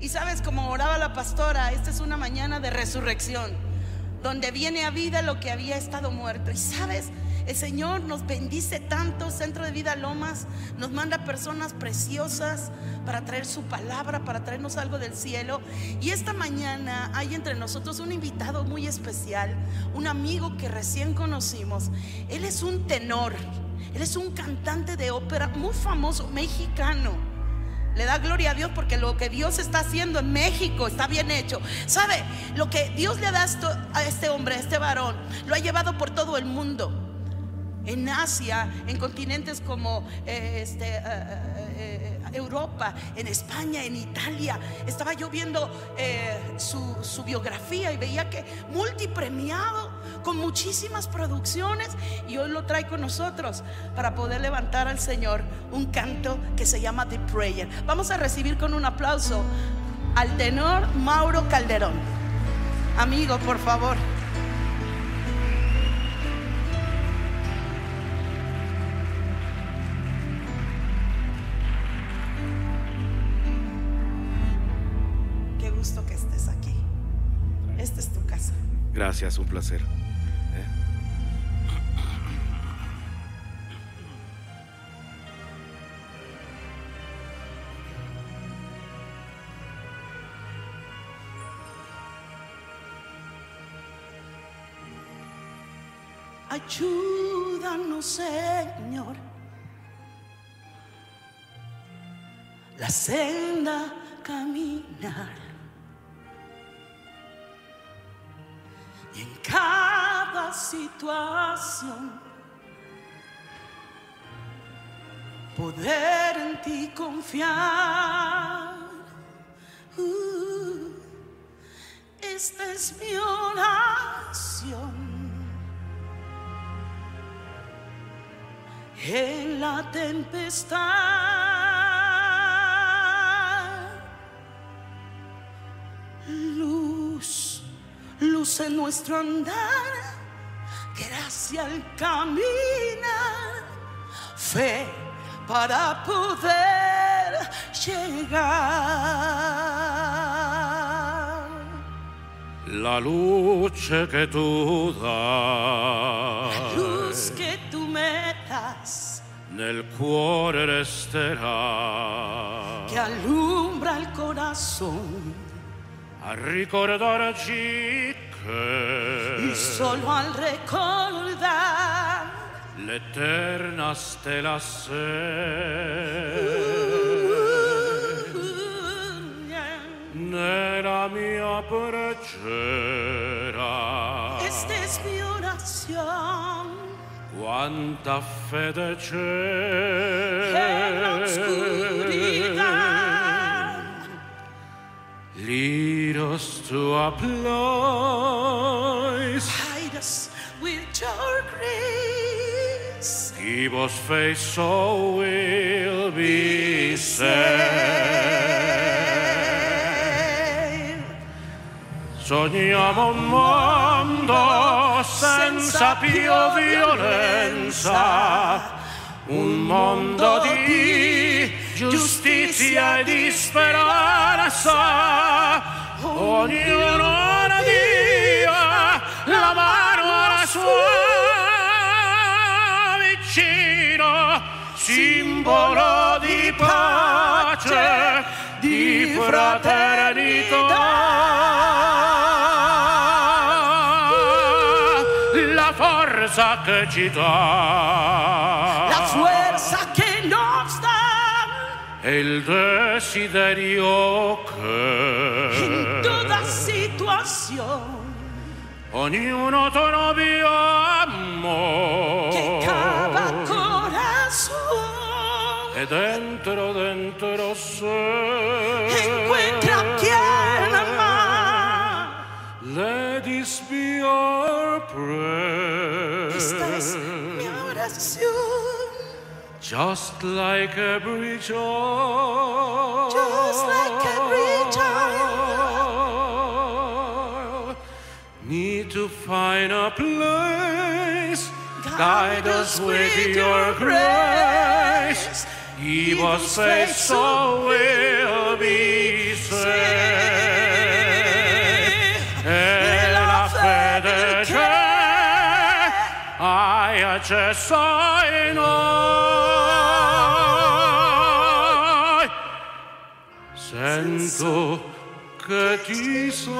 Y sabes, como oraba la pastora, esta es una mañana de resurrección, donde viene a vida lo que había estado muerto. Y sabes, el Señor nos bendice tanto, Centro de Vida Lomas nos manda personas preciosas para traer su palabra, para traernos algo del cielo. Y esta mañana hay entre nosotros un invitado muy especial, un amigo que recién conocimos. Él es un tenor, él es un cantante de ópera muy famoso, mexicano. Le da gloria a Dios porque lo que Dios está haciendo en México está bien hecho. ¿Sabe? Lo que Dios le da a este hombre, a este varón, lo ha llevado por todo el mundo en Asia, en continentes como eh, este, eh, eh, Europa, en España, en Italia. Estaba yo viendo su, su, biografía y veía que multipremiado, con muchísimas producciones, y hoy lo trae con nosotros para poder levantar al Señor un canto que se llama The Prayer. Vamos a recibir con un aplauso al tenor Mauro Calderón. Amigo, por favor. Gracias, un placer. Ayúdanos, Señor. La senda caminar y en cada situación poder en ti confiar. Uh, esta es mi oración. En la tempestad. luz en nuestro andar, gracia al caminar, fe para poder llegar. La luce que tú das, nel cuore resterà, que alumbra el corazón a ricordarci y solo al recordar l'eterna stella se. Nella mia preghiera. Esta es mi oración quanta fede c'è nell'oscurità Lead us to a place. Hide us with your grace. Give us faith so we'll be saved. Sogniamo un mondo senza più violenza, un mondo di giustizia e di speranza. Ognuno ora dia la mano alla sua vicino, simbolo di pace, di fraternità. La fuerza que. El desiderio que. En toda situación. Ognuno amor. Cava corazón. E dentro, dentro sé. Encuentra quien. Let this be our prayer. Just like a bridge. Just like. Need to find a place. Guide, Guide us with, with your grace. He was saved, so we'll be saved. And after the I just sign. Sento che ti serve.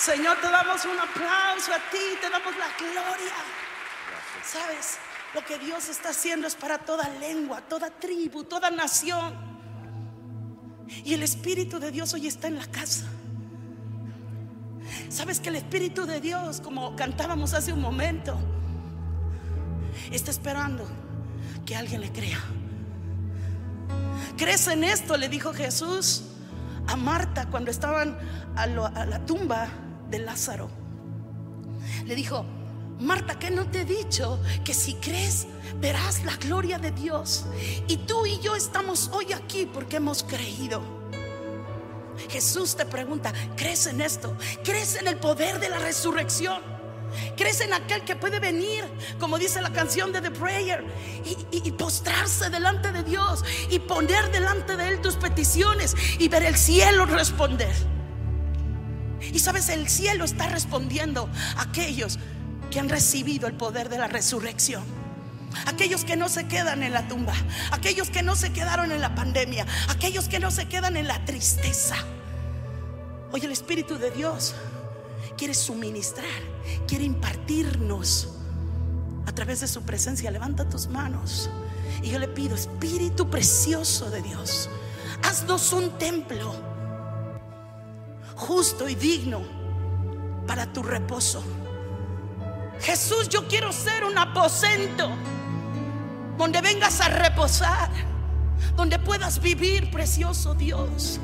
Señor, te damos un aplauso a ti, te damos la gloria. ¿Sabes? Lo que Dios está haciendo es para toda lengua, toda tribu, toda nación. Y el Espíritu de Dios hoy está en la casa. ¿Sabes que el Espíritu de Dios, como cantábamos hace un momento, está esperando que alguien le crea? ¿Crees en esto? Le dijo Jesús a Marta cuando estaban a, la tumba de Lázaro. Le dijo, Marta, ¿qué no te he dicho? Que si crees, verás la gloria de Dios. Y tú y yo estamos hoy aquí porque hemos creído. Jesús te pregunta, ¿crees en esto? ¿Crees en el poder de la resurrección? ¿Crees en aquel que puede venir, como dice la canción de The Prayer, y, y- y postrarse delante de Dios y poner delante de Él tus peticiones y ver el cielo responder? Y sabes, el cielo está respondiendo a aquellos que han recibido el poder de la resurrección. Aquellos que no se quedan en la tumba, aquellos que no se quedaron en la pandemia, aquellos que no se quedan en la tristeza. Hoy el Espíritu de Dios quiere suministrar, quiere impartirnos a través de su presencia. Levanta tus manos y yo le pido, Espíritu precioso de Dios, haznos un templo justo y digno para tu reposo. Jesús, yo quiero ser un aposento donde vengas a reposar, donde puedas vivir, precioso Dios.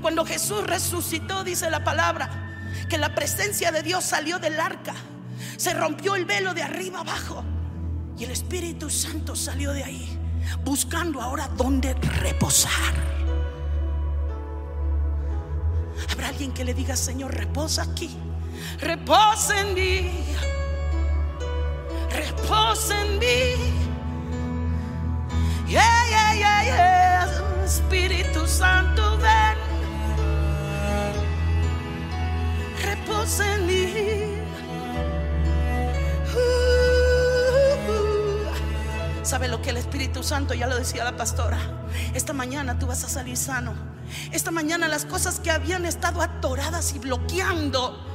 Cuando Jesús resucitó, dice la palabra, que la presencia de Dios salió del arca, se rompió el velo de arriba abajo y el Espíritu Santo salió de ahí, buscando ahora dónde reposar. Habrá alguien que le diga, Señor, reposa aquí, reposa en mí, reposa en mí. Yeah, yeah, yeah, yeah. Espíritu Santo, ven, reposa en mí. ¿Sabe lo que el Espíritu Santo ya lo decía la pastora? Esta mañana tú vas a salir sano. Esta mañana las cosas que habían estado atoradas y bloqueando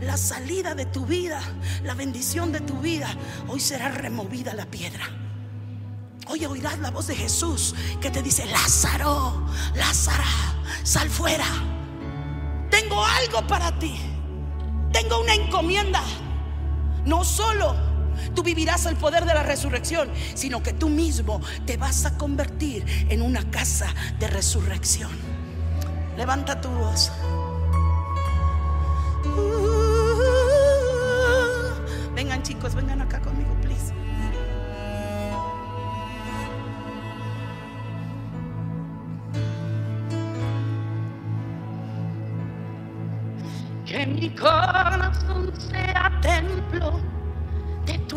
la salida de tu vida, la bendición de tu vida, hoy será removida la piedra. Hoy oirás la voz de Jesús que te dice, Lázaro, Lázaro, sal fuera. Tengo algo para ti. Tengo una encomienda. No solo tú vivirás el poder de la resurrección, sino que tú mismo te vas a convertir en una casa de resurrección. Levanta tu voz. Vengan chicos, vengan acá conmigo, please. Que mi corazón sea templo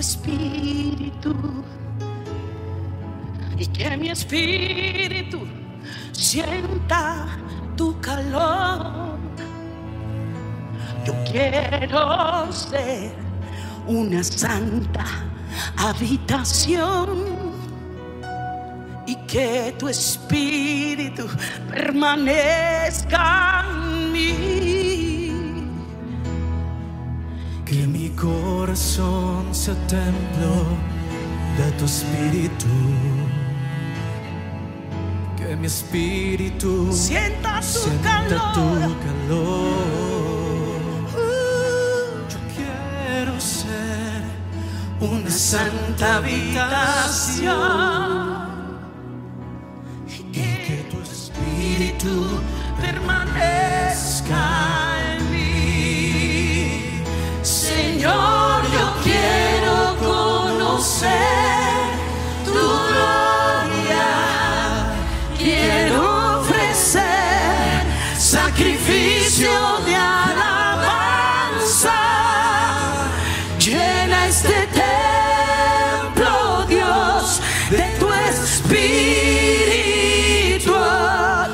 espíritu y que mi espíritu sienta tu calor. Yo quiero ser una santa habitación y que tu espíritu permanezca en mí. Corazón sea templo de tu espíritu. Que mi espíritu Sienta tu sienta calor. tu calor. Uh, Yo quiero ser una santa habitación. Y que tu espíritu permanezca Tu gloria. Quiero ofrecer sacrificio de alabanza. Llena este templo Dios de tu espíritu uh.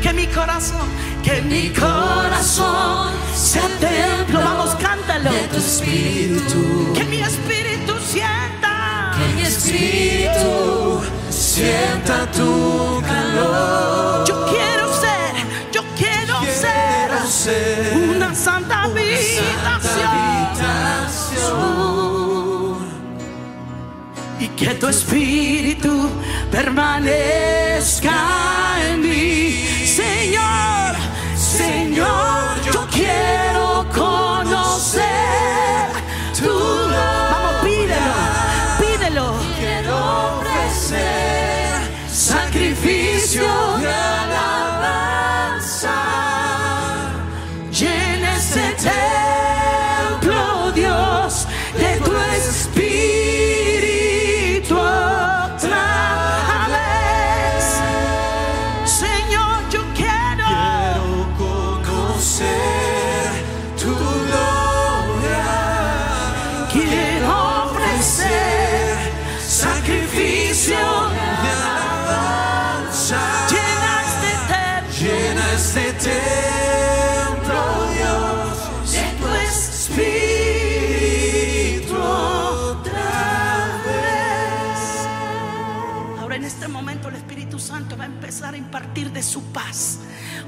que mi corazón que mi corazón, sea templo. Vamos, cántalo. de tu espíritu. Que mi espíritu sienta. Que mi espíritu sienta tu calor. Yo quiero ser, yo quiero Quiero ser ser una santa habitación. habitación. Y que tu espíritu permanezca en de su paz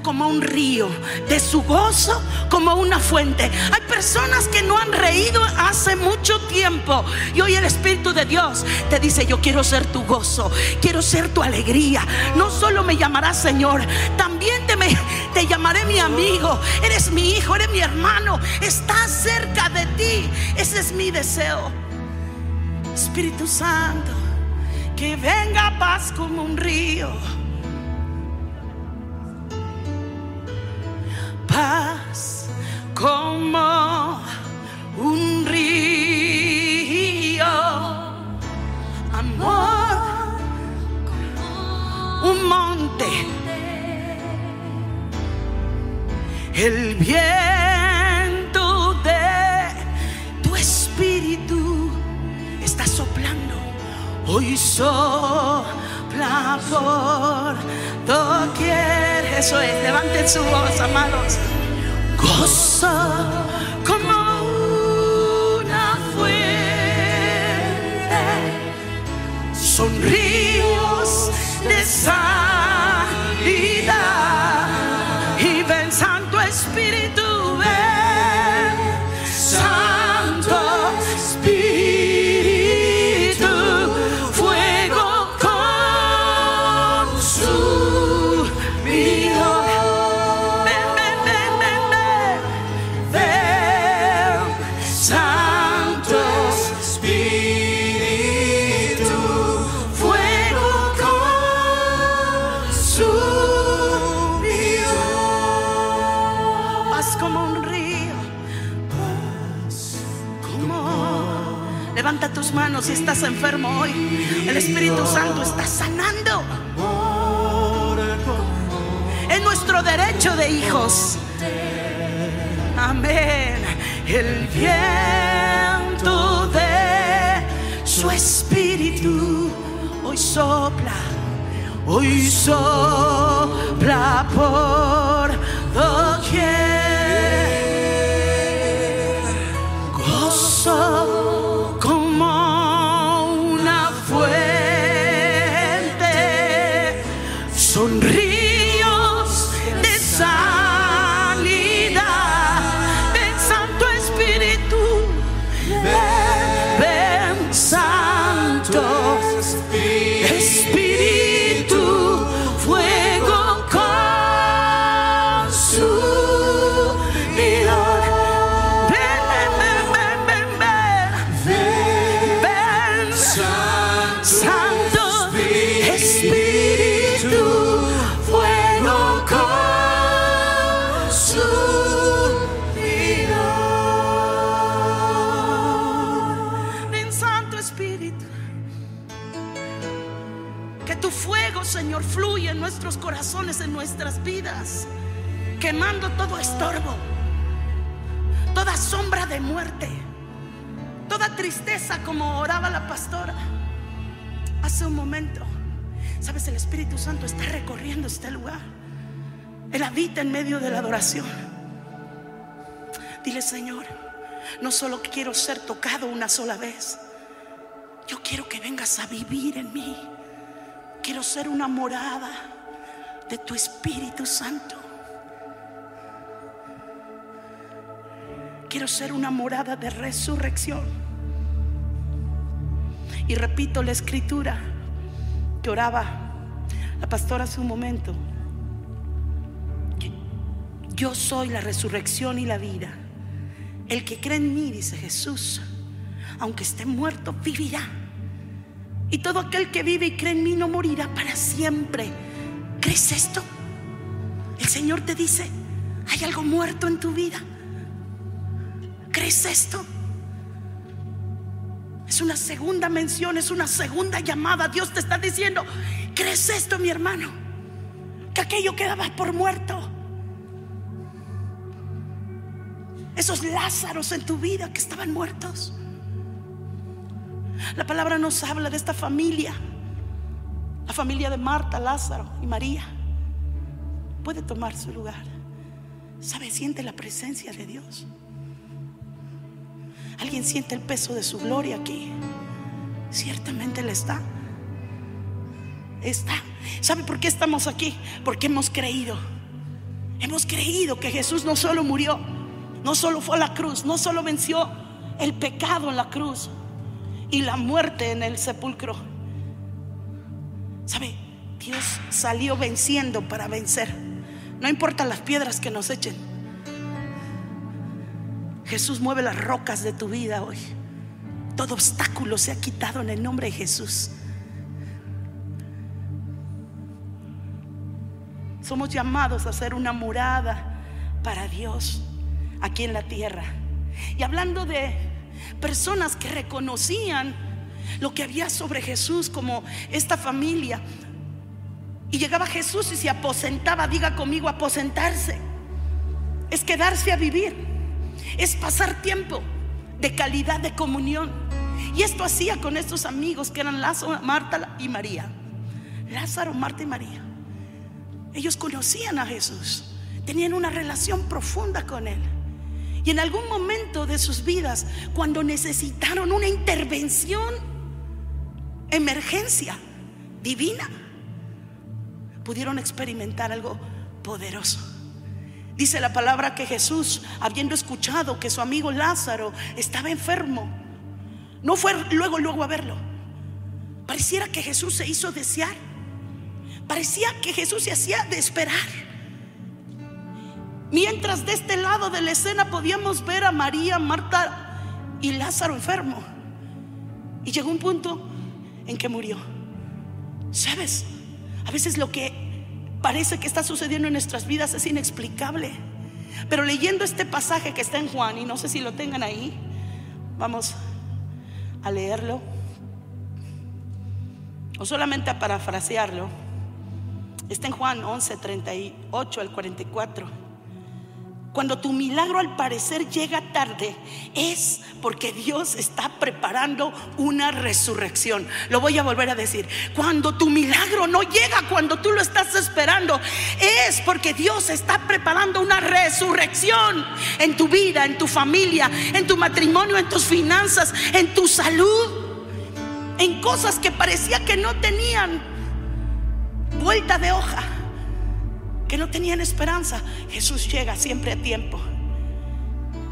como un río, de su gozo como una fuente. Hay personas que no han reído hace mucho tiempo y hoy el Espíritu de Dios te dice, yo quiero ser tu gozo, quiero ser tu alegría. No solo me llamarás Señor, también te, me- te llamaré mi amigo. Eres mi hijo, eres mi hermano, estás cerca de ti. Ese es mi deseo. Espíritu Santo, que venga paz como un río. Paz como un río. Amor, un monte. El viento de tu espíritu está soplando. Hoy sopla por doquier. Eso es, levanten su voz, amados. Gozo como una fuente. Son ríos de sanidad. Y ven, Santo Espíritu, manos si estás enfermo hoy. El Espíritu Santo está sanando. Es nuestro derecho de hijos. Amén. El viento de su espíritu hoy sopla, hoy sopla por doquier. Espíritu. Quemando todo estorbo, toda sombra de muerte, toda tristeza como oraba la pastora hace un momento. Sabes, el Espíritu Santo está recorriendo este lugar. Él habita en medio de la adoración. Dile, Señor, no solo quiero ser tocado una sola vez. Yo quiero que vengas a vivir en mí. Quiero ser una morada de tu Espíritu Santo. Quiero ser una morada de resurrección. Y repito la escritura que oraba la pastora hace un momento. Yo soy la resurrección y la vida. El que cree en mí, dice Jesús, aunque esté muerto, vivirá. Y todo aquel que vive y cree en mí no morirá para siempre. ¿Crees esto? El Señor te dice, hay algo muerto en tu vida. ¿Crees esto? Es una segunda mención, es una segunda llamada. Dios te está diciendo, ¿crees esto, mi hermano? Que aquello quedaba por muerto. Esos Lázaros en tu vida que estaban muertos. La palabra nos habla de esta familia. La familia de Marta, Lázaro y María. Puede tomar su lugar. ¿Sabe? Siente la presencia de Dios. ¿Alguien siente el peso de su gloria aquí? Ciertamente le está. Está. ¿Sabe por qué estamos aquí? Porque hemos creído. Hemos creído que Jesús no solo murió, no solo fue a la cruz, no solo venció el pecado en la cruz y la muerte en el sepulcro. ¿Sabe? Dios salió venciendo para vencer. No importa las piedras que nos echen. Jesús mueve las rocas de tu vida hoy. Todo obstáculo se ha quitado en el nombre de Jesús. Somos llamados a ser una morada para Dios aquí en la tierra. Y hablando de personas que reconocían lo que había sobre Jesús como esta familia. Y llegaba Jesús y se aposentaba, diga conmigo, aposentarse. Es quedarse a vivir es pasar tiempo de calidad de comunión. Y esto hacía con estos amigos que eran Lázaro, Marta y María. Lázaro, Marta y María. Ellos conocían a Jesús, tenían una relación profunda con Él. Y en algún momento de sus vidas, cuando necesitaron una intervención, emergencia divina, pudieron experimentar algo poderoso. Dice la palabra que Jesús, habiendo escuchado que su amigo Lázaro estaba enfermo, no fue luego, luego a verlo. Pareciera que Jesús se hizo desear. Parecía que Jesús se hacía de esperar. Mientras de este lado de la escena podíamos ver a María, Marta y Lázaro enfermo. Y llegó un punto en que murió. ¿Sabes? A veces lo que parece que está sucediendo en nuestras vidas es inexplicable. Pero leyendo este pasaje que está en Juan, y no sé si lo tengan ahí, vamos a leerlo, o solamente a parafrasearlo. Está en Juan 11, 38 al 44. Cuando tu milagro al parecer llega tarde, es porque Dios está preparando una resurrección. Lo voy a volver a decir. Cuando tu milagro no llega cuando tú lo estás esperando, es porque Dios está preparando una resurrección en tu vida, en tu familia, en tu matrimonio, en tus finanzas, en tu salud, en cosas que parecía que no tenían vuelta de hoja que no tenían esperanza, Jesús llega siempre a tiempo.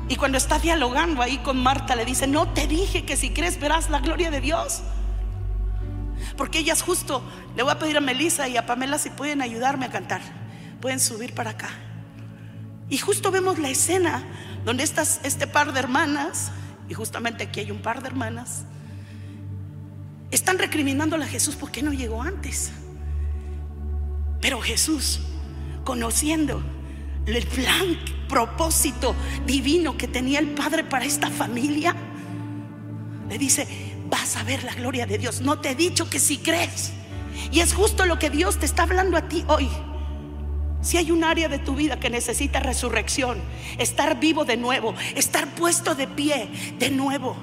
Y cuando está dialogando ahí con Marta, le dice, no te dije que si crees verás la gloria de Dios. Porque ellas justo, le voy a pedir a Melissa y a Pamela si pueden ayudarme a cantar. Pueden subir para acá. Y justo vemos la escena donde estas, este par de hermanas, y justamente aquí hay un par de hermanas, están recriminándole a Jesús porque no llegó antes. Pero Jesús conociendo el plan, propósito divino que tenía el Padre para esta familia, le dice, vas a ver la gloria de Dios. No te he dicho que si crees, Y es justo lo que Dios te está hablando a ti hoy. Si hay un área de tu vida que necesita resurrección, estar vivo de nuevo, estar puesto de pie de nuevo.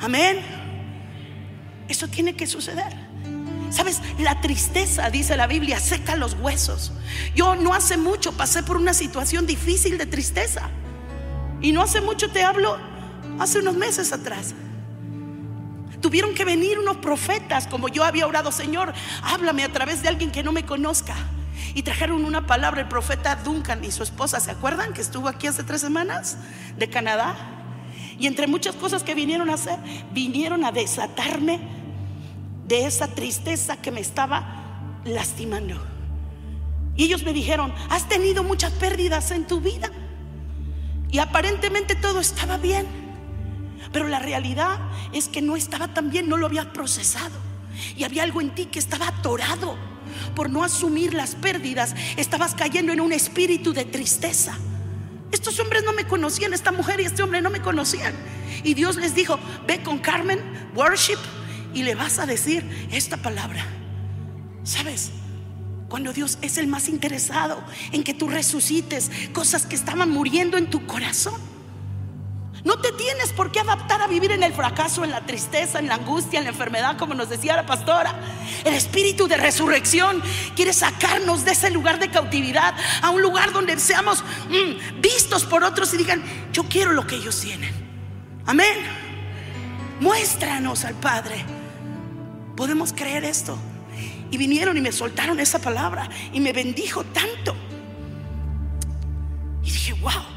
Amén. Eso tiene que suceder. Sabes, la tristeza, dice la Biblia, seca los huesos. Yo no hace mucho pasé por una situación difícil de tristeza. Y no hace mucho te hablo, hace unos meses atrás. Tuvieron que venir unos profetas, como yo había orado, Señor, háblame a través de alguien que no me conozca. Y trajeron una palabra el profeta Duncan y su esposa, ¿se acuerdan que estuvo aquí hace tres semanas de Canadá? Y entre muchas cosas que vinieron a hacer, vinieron a desatarme de esa tristeza que me estaba lastimando. Y ellos me dijeron, has tenido muchas pérdidas en tu vida. Y aparentemente todo estaba bien. Pero la realidad es que no estaba tan bien, no lo había procesado. Y había algo en ti que estaba atorado por no asumir las pérdidas. Estabas cayendo en un espíritu de tristeza. Estos hombres no me conocían, esta mujer y este hombre no me conocían. Y Dios les dijo, ve con Carmen, worship, y le vas a decir esta palabra. ¿Sabes? Cuando Dios es el más interesado en que tú resucites cosas que estaban muriendo en tu corazón. No te tienes por qué adaptar a vivir en el fracaso, en la tristeza, en la angustia, en la enfermedad, como nos decía la pastora. El espíritu de resurrección quiere sacarnos de ese lugar de cautividad a un lugar donde seamos mm, vistos por otros y digan, yo quiero lo que ellos tienen. Amén. Muéstranos al Padre. Podemos creer esto. Y vinieron y me soltaron esa palabra y me bendijo tanto. Y dije, wow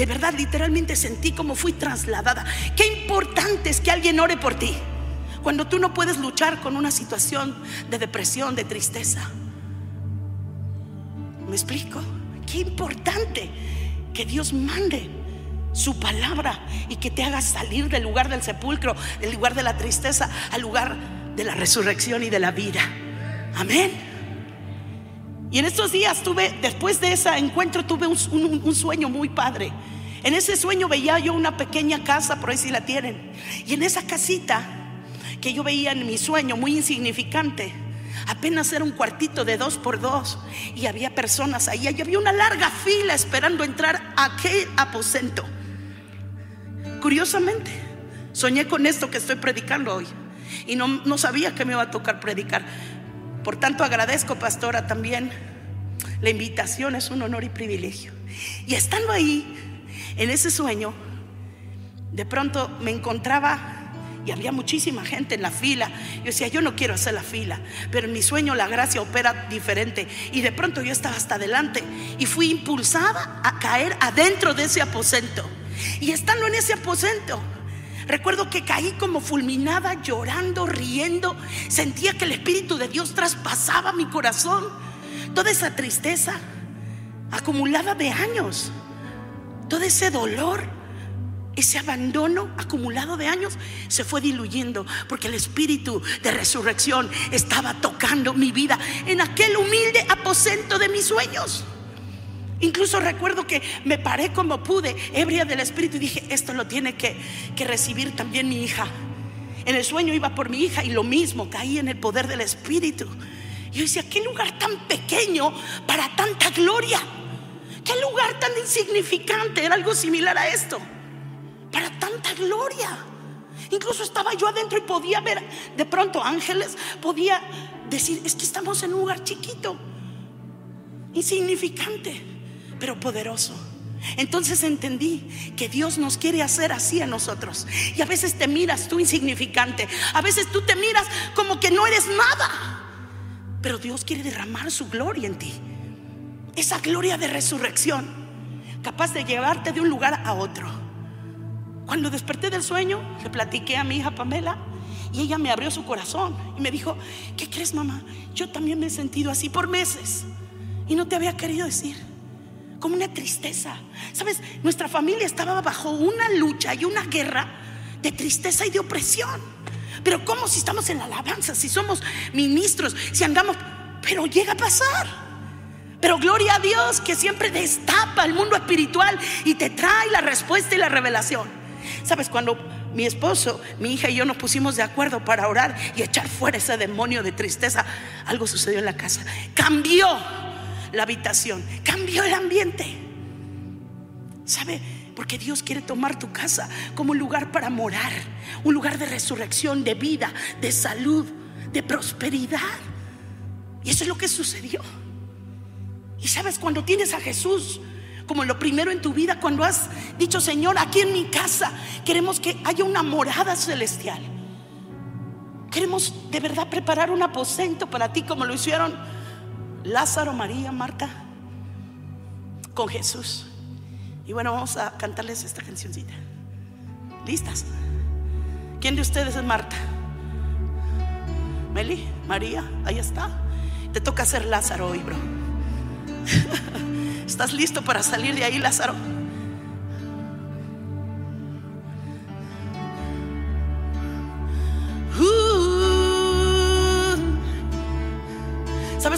de verdad, literalmente sentí como fui trasladada. Qué importante es que alguien ore por ti. Cuando tú no puedes luchar con una situación de depresión, de tristeza. ¿Me explico? Qué importante que Dios mande su palabra y que te haga salir del lugar del sepulcro, del lugar de la tristeza, al lugar de la resurrección y de la vida. Amén. Y en estos días tuve, después de ese encuentro, tuve un, sueño muy padre. En ese sueño veía yo una pequeña casa, por ahí si la tienen. Y en esa casita que yo veía en mi sueño, muy insignificante, apenas era un cuartito de dos por dos. Y había personas ahí, y había una larga fila esperando entrar a aquel aposento. Curiosamente, soñé con esto que estoy predicando hoy. Y no, no sabía que me iba a tocar predicar. Por tanto, agradezco, pastora, también la invitación, es un honor y privilegio. Y estando ahí, en ese sueño, de pronto me encontraba y había muchísima gente en la fila. Yo decía, yo no quiero hacer la fila, pero en mi sueño la gracia opera diferente. Y de pronto yo estaba hasta adelante y fui impulsada a caer adentro de ese aposento. Y estando en ese aposento, Recuerdo que caí como fulminada, llorando, riendo. Sentía que el Espíritu de Dios traspasaba mi corazón. Toda esa tristeza acumulada de años, todo ese dolor, ese abandono acumulado de años se fue diluyendo porque el Espíritu de resurrección estaba tocando mi vida en aquel humilde aposento de mis sueños. Incluso recuerdo que me paré como pude, ebria del Espíritu, y dije, esto lo tiene que, recibir también mi hija. En el sueño iba por mi hija y lo mismo, caí en el poder del Espíritu. Yo decía, qué lugar tan pequeño para tanta gloria. Qué lugar tan insignificante. Era algo similar a esto. Para tanta gloria. Incluso estaba yo adentro y podía ver de pronto ángeles. Podía decir, es que estamos en un lugar chiquito. Insignificante pero poderoso. Entonces entendí que Dios nos quiere hacer así a nosotros. Y a veces te miras tú insignificante. A veces tú te miras como que no eres nada. Pero Dios quiere derramar su gloria en ti. Esa gloria de resurrección. Capaz de llevarte de un lugar a otro. Cuando desperté del sueño, le platiqué a mi hija Pamela. Y ella me abrió su corazón. Y me dijo, ¿qué crees mamá? Yo también me he sentido así por meses. Y no te había querido decir como una tristeza. Sabes, nuestra familia estaba bajo una lucha y una guerra de tristeza y de opresión. Pero ¿cómo si estamos en la alabanza, si somos ministros, si andamos... Pero llega a pasar. Pero gloria a Dios que siempre destapa el mundo espiritual y te trae la respuesta y la revelación. Sabes, cuando mi esposo, mi hija y yo nos pusimos de acuerdo para orar y echar fuera ese demonio de tristeza, algo sucedió en la casa. Cambió la habitación, cambió el ambiente. ¿Sabe? Porque Dios quiere tomar tu casa como un lugar para morar, un lugar de resurrección, de vida, de salud, de prosperidad. Y eso es lo que sucedió. Y sabes, cuando tienes a Jesús como lo primero en tu vida, cuando has dicho, Señor, aquí en mi casa queremos que haya una morada celestial. Queremos de verdad preparar un aposento para ti como lo hicieron Lázaro, María, Marta, con Jesús. Y bueno, vamos a cantarles esta cancioncita. ¿Listas? ¿Quién de ustedes es Marta? Meli, María, ahí está. Te toca ser Lázaro hoy, bro. ¿Estás listo para salir de ahí, Lázaro?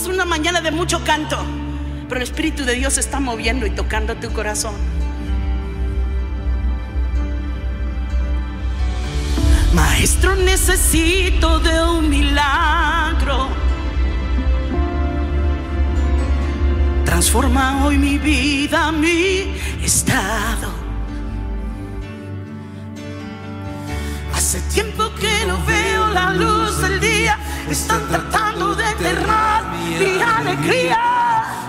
Sabes, una mañana de mucho canto, pero el Espíritu de Dios está moviendo y tocando tu corazón. Maestro, necesito de un milagro. Transforma hoy mi vida, mi estado. Hace tiempo que no veo la luz del día. Están tratando de enterrar mi alegría.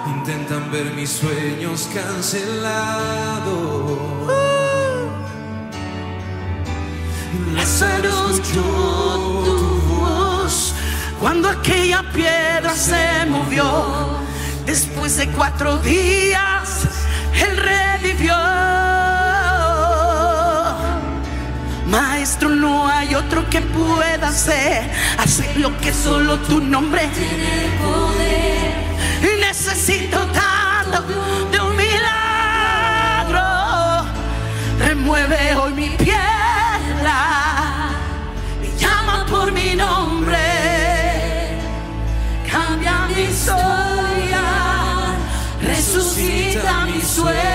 Intentan ver mis sueños cancelados. Lázaro escuchó tu voz cuando aquella piedra se movió. Después de cuatro días, él revivió. Maestro, no hay otro que pueda hacer, hacer lo que solo tu nombre tiene poder. Y necesito tanto de un milagro. Remueve hoy mi piedra, me llama por mi nombre, cambia mi historia, resucita mis sueños,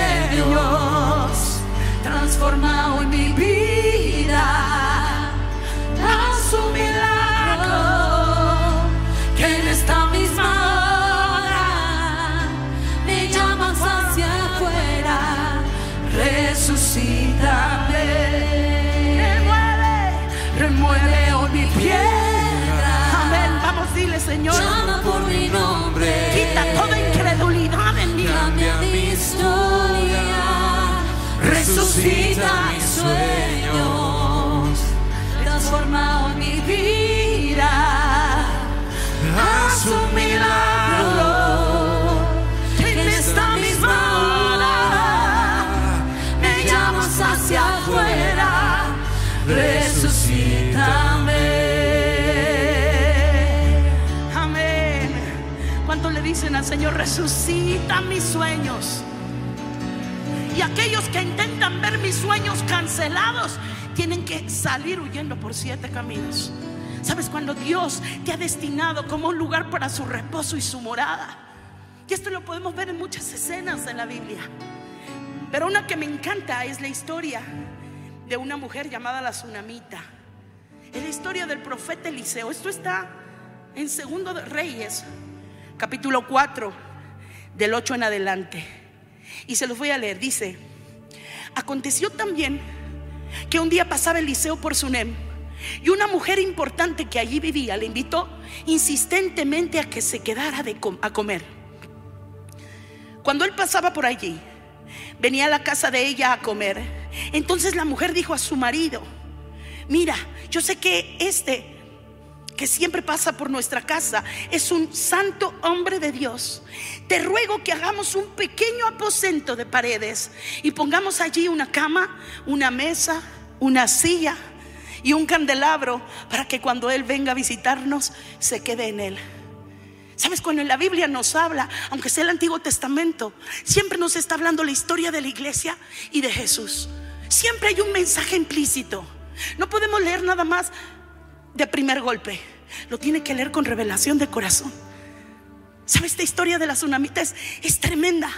sueños. Transforma hoy mi vida. Haz un milagro en esta misma hora me llamas hacia afuera. Resucítame. Amén. ¿Cuánto le dicen al Señor? Resucita mis sueños. Aquellos que intentan ver mis sueños cancelados tienen que salir huyendo por siete caminos. ¿Sabes? Cuando Dios te ha destinado como un lugar para su reposo y su morada. Y esto lo podemos ver en muchas escenas en la Biblia. Pero una que me encanta es la historia de una mujer llamada la Tsunamita. Es la historia del profeta Eliseo. Esto está en Segundo de Reyes, capítulo 4, del 8 en adelante. Y se los voy a leer. Dice, aconteció también que un día pasaba Eliseo por Sunem y una mujer importante que allí vivía le invitó insistentemente a que se quedara de a comer. Cuando él pasaba por allí, venía a la casa de ella a comer. Entonces la mujer dijo a su marido, mira, yo sé que este que siempre pasa por nuestra casa es un santo hombre de Dios. Te ruego que hagamos un pequeño aposento de paredes y pongamos allí una cama, una mesa, una silla y un candelabro para que cuando Él venga a visitarnos se quede en Él. Sabes, cuando en la Biblia nos habla, aunque sea el Antiguo Testamento, siempre nos está hablando la historia de la iglesia y de Jesús. Siempre hay un mensaje implícito. No podemos leer nada más de primer golpe. Lo tiene que leer con revelación de corazón. ¿Sabes? Esta historia de la tsunamita es, es tremenda.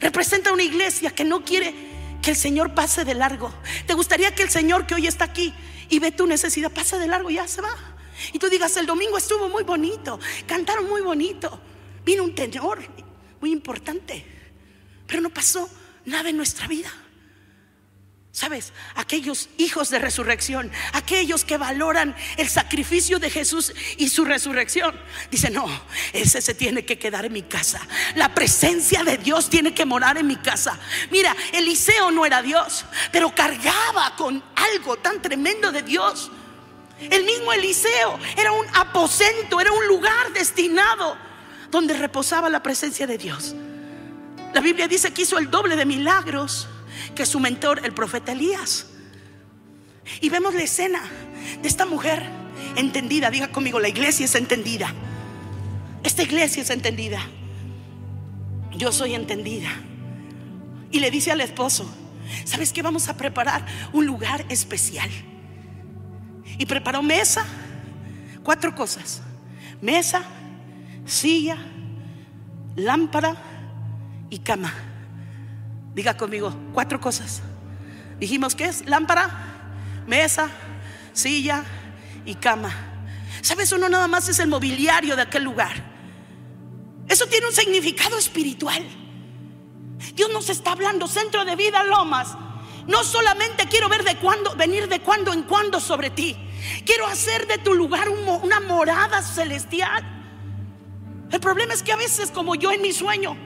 Representa una iglesia que no quiere que el Señor pase de largo? ¿Te gustaría que el Señor que hoy está aquí y ve tu necesidad pase de largo y ya se va? Y tú digas, el domingo estuvo muy bonito, cantaron muy bonito, vino un tenor muy importante, pero no pasó nada en nuestra vida. ¿Sabes? Aquellos hijos de resurrección, aquellos que valoran el sacrificio de Jesús y su resurrección, dicen, no, ese se tiene que quedar en mi casa. La presencia de Dios tiene que morar en mi casa. Mira, Eliseo no era Dios, pero cargaba con algo tan tremendo de Dios. El mismo Eliseo era un aposento, era un lugar destinado donde reposaba la presencia de Dios. La Biblia dice que hizo el doble de milagros que su mentor, el profeta Elías. Y vemos la escena de esta mujer entendida. Diga conmigo, la iglesia es entendida. Esta iglesia es entendida. Yo soy entendida. Y le dice al esposo, ¿sabes qué? Vamos a preparar un lugar especial. Y preparó mesa, cuatro cosas. Mesa, silla, lámpara y cama. Diga conmigo, cuatro cosas. Dijimos que es lámpara, mesa, silla y cama. ¿Sabes? Uno nada más es el mobiliario de aquel lugar. Eso tiene un significado espiritual. Dios nos está hablando, centro de vida, lomas. No solamente quiero ver de cuando, venir de cuando en cuando sobre ti. Quiero hacer de tu lugar una morada celestial. El problema es que a veces, como yo en mi sueño,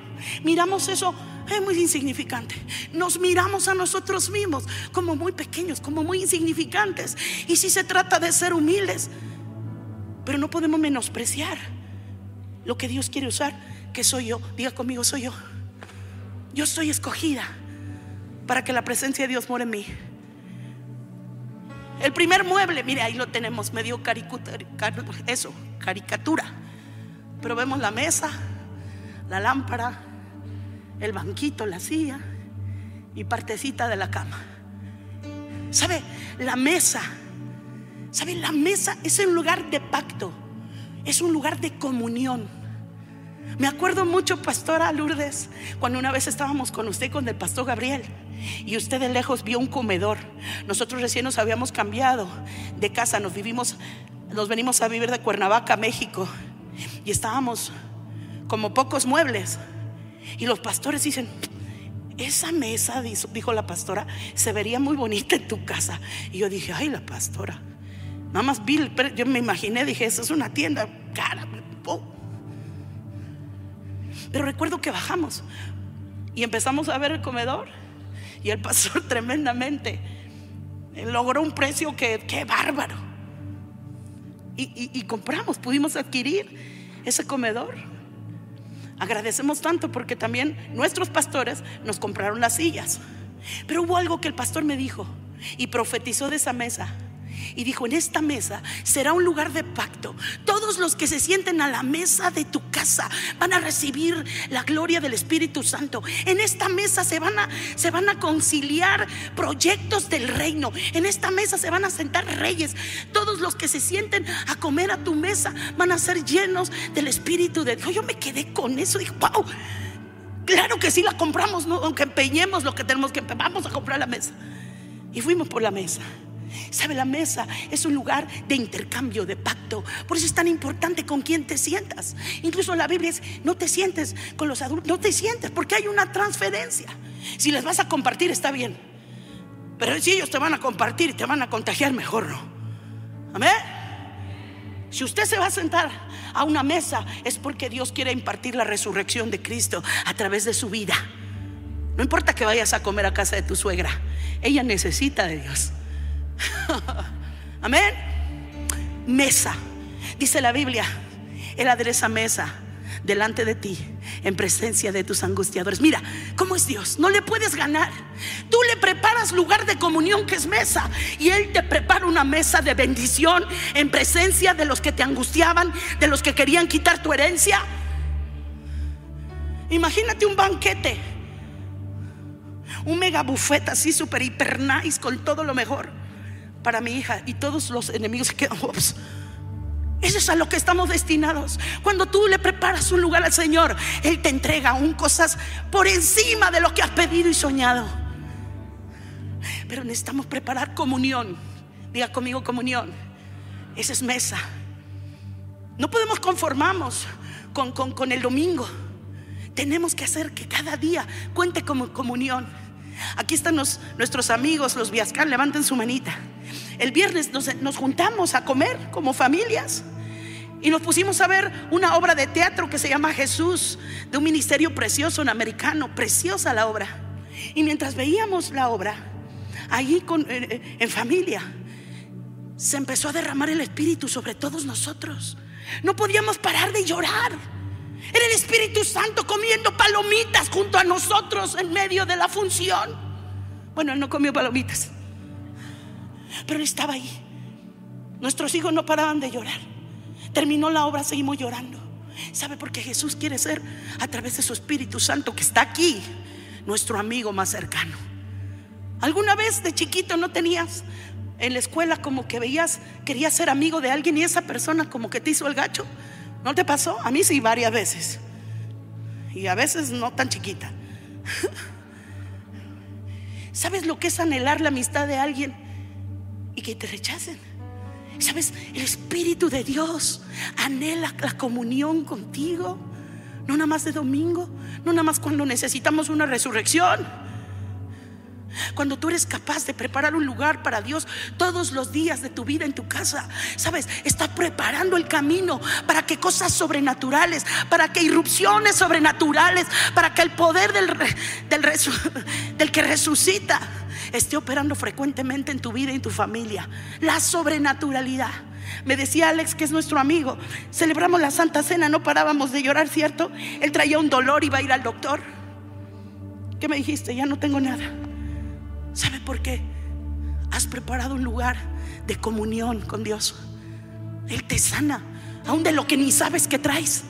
miramos eso es muy insignificante. Nos miramos a nosotros mismos como muy pequeños, como muy insignificantes. Y si se trata de ser humildes, pero no podemos menospreciar lo que Dios quiere usar, que soy yo. Diga conmigo, soy yo. Yo soy escogida para que la presencia de Dios more en mí. El primer mueble, mire, ahí lo tenemos, medio caricatura, eso, caricatura. Pero vemos la mesa, la lámpara, el banquito, la silla y partecita de la cama. ¿Sabe? La mesa. ¿Sabe? La mesa es un lugar de pacto. Es un lugar de comunión. Me acuerdo mucho, Pastora Lourdes, cuando una vez estábamos con usted, con el pastor Gabriel, y usted de lejos vio un comedor. Nosotros recién nos habíamos cambiado de casa, nos vivimos, nos venimos a vivir de Cuernavaca, México, y estábamos como pocos muebles. Y los pastores dicen, esa mesa, dijo la pastora, se vería muy bonita en tu casa. Y yo dije, ay, la pastora. Nada más vi, yo me imaginé, dije, eso es una tienda cara. Pero recuerdo que bajamos y empezamos a ver el comedor. Y el pastor tremendamente logró un precio que, qué bárbaro. Y, y compramos, pudimos adquirir ese comedor. Agradecemos tanto porque también nuestros pastores nos compraron las sillas. Pero hubo algo que el pastor me dijo y profetizó de esa mesa. Y dijo, en esta mesa será un lugar de pacto. Todos los que se sienten a la mesa de tu casa van a recibir la gloria del Espíritu Santo. En esta mesa se van a, se van a conciliar proyectos del reino. En esta mesa se van a sentar reyes. Todos los que se sienten a comer a tu mesa van a ser llenos del Espíritu de Dios. Yo me quedé con eso. Dije, wow. Claro que sí la compramos, aunque empeñemos lo que tenemos que vamos a comprar la mesa. Y fuimos por la mesa. Sabe, la mesa es un lugar de intercambio, de pacto. Por eso es tan importante con quién te sientas. Incluso la Biblia es, no te sientes con los adultos, no te sientes porque hay una transferencia. Si les vas a compartir está bien. Pero si ellos te van a compartir y te van a contagiar, mejor no. Amén. Si usted se va a sentar a una mesa es porque Dios quiere impartir la resurrección de Cristo a través de su vida. No importa que vayas a comer a casa de tu suegra, ella necesita de Dios. Amén. Mesa. Dice la Biblia, Él adereza mesa delante de ti en presencia de tus angustiadores. Mira, ¿cómo es Dios? No le puedes ganar. Tú le preparas lugar de comunión que es mesa y Él te prepara una mesa de bendición en presencia de los que te angustiaban, de los que querían quitar tu herencia. Imagínate un banquete, un mega buffet así super hiper nice con todo lo mejor para mi hija y todos los enemigos se quedan. Eso es a lo que estamos destinados. Cuando tú le preparas un lugar al Señor, Él te entrega un cosas por encima de lo que has pedido y soñado. Pero necesitamos preparar comunión. Diga conmigo comunión. Esa es mesa. No podemos conformarnos con, con- con el domingo. Tenemos que hacer que cada día cuente como comunión. Aquí están los- nuestros amigos, los Viascan, levanten su manita. El viernes nos, nos juntamos a comer como familias y nos pusimos a ver una obra de teatro que se llama Jesús, de un ministerio precioso en americano, preciosa la obra. Y mientras veíamos la obra, ahí con- en familia, se empezó a derramar el Espíritu sobre todos nosotros. No podíamos parar de llorar. Era el Espíritu Santo comiendo palomitas junto a nosotros en medio de la función. Bueno, él no comió palomitas, pero él estaba ahí. Nuestros hijos no paraban de llorar. Terminó la obra, seguimos llorando. ¿Sabe por qué Jesús quiere ser a través de su Espíritu Santo que está aquí, nuestro amigo más cercano? ¿Alguna vez de chiquito no tenías en la escuela como que veías, querías ser amigo de alguien y esa persona como que te hizo el gacho? ¿No te pasó? A mí sí, varias veces. Y a veces no tan chiquita. ¿Sabes lo que es anhelar la amistad de alguien y que te rechacen? ¿Sabes? El Espíritu de Dios anhela la comunión contigo. No nada más de domingo, no nada más cuando necesitamos una resurrección. Cuando tú eres capaz de preparar un lugar para Dios todos los días de tu vida en tu casa, sabes, está preparando el camino para que cosas sobrenaturales, para que irrupciones sobrenaturales, para que el poder del, del que resucita esté operando frecuentemente en tu vida y en tu familia. La sobrenaturalidad. Me decía Alex, que es nuestro amigo, celebramos la Santa Cena, no parábamos de llorar, ¿cierto? Él traía un dolor, iba a ir al doctor. ¿Qué me dijiste? Ya no tengo nada. ¿Sabe por qué? Has preparado un lugar de comunión con Dios. Él te sana, aún de lo que ni sabes que traes.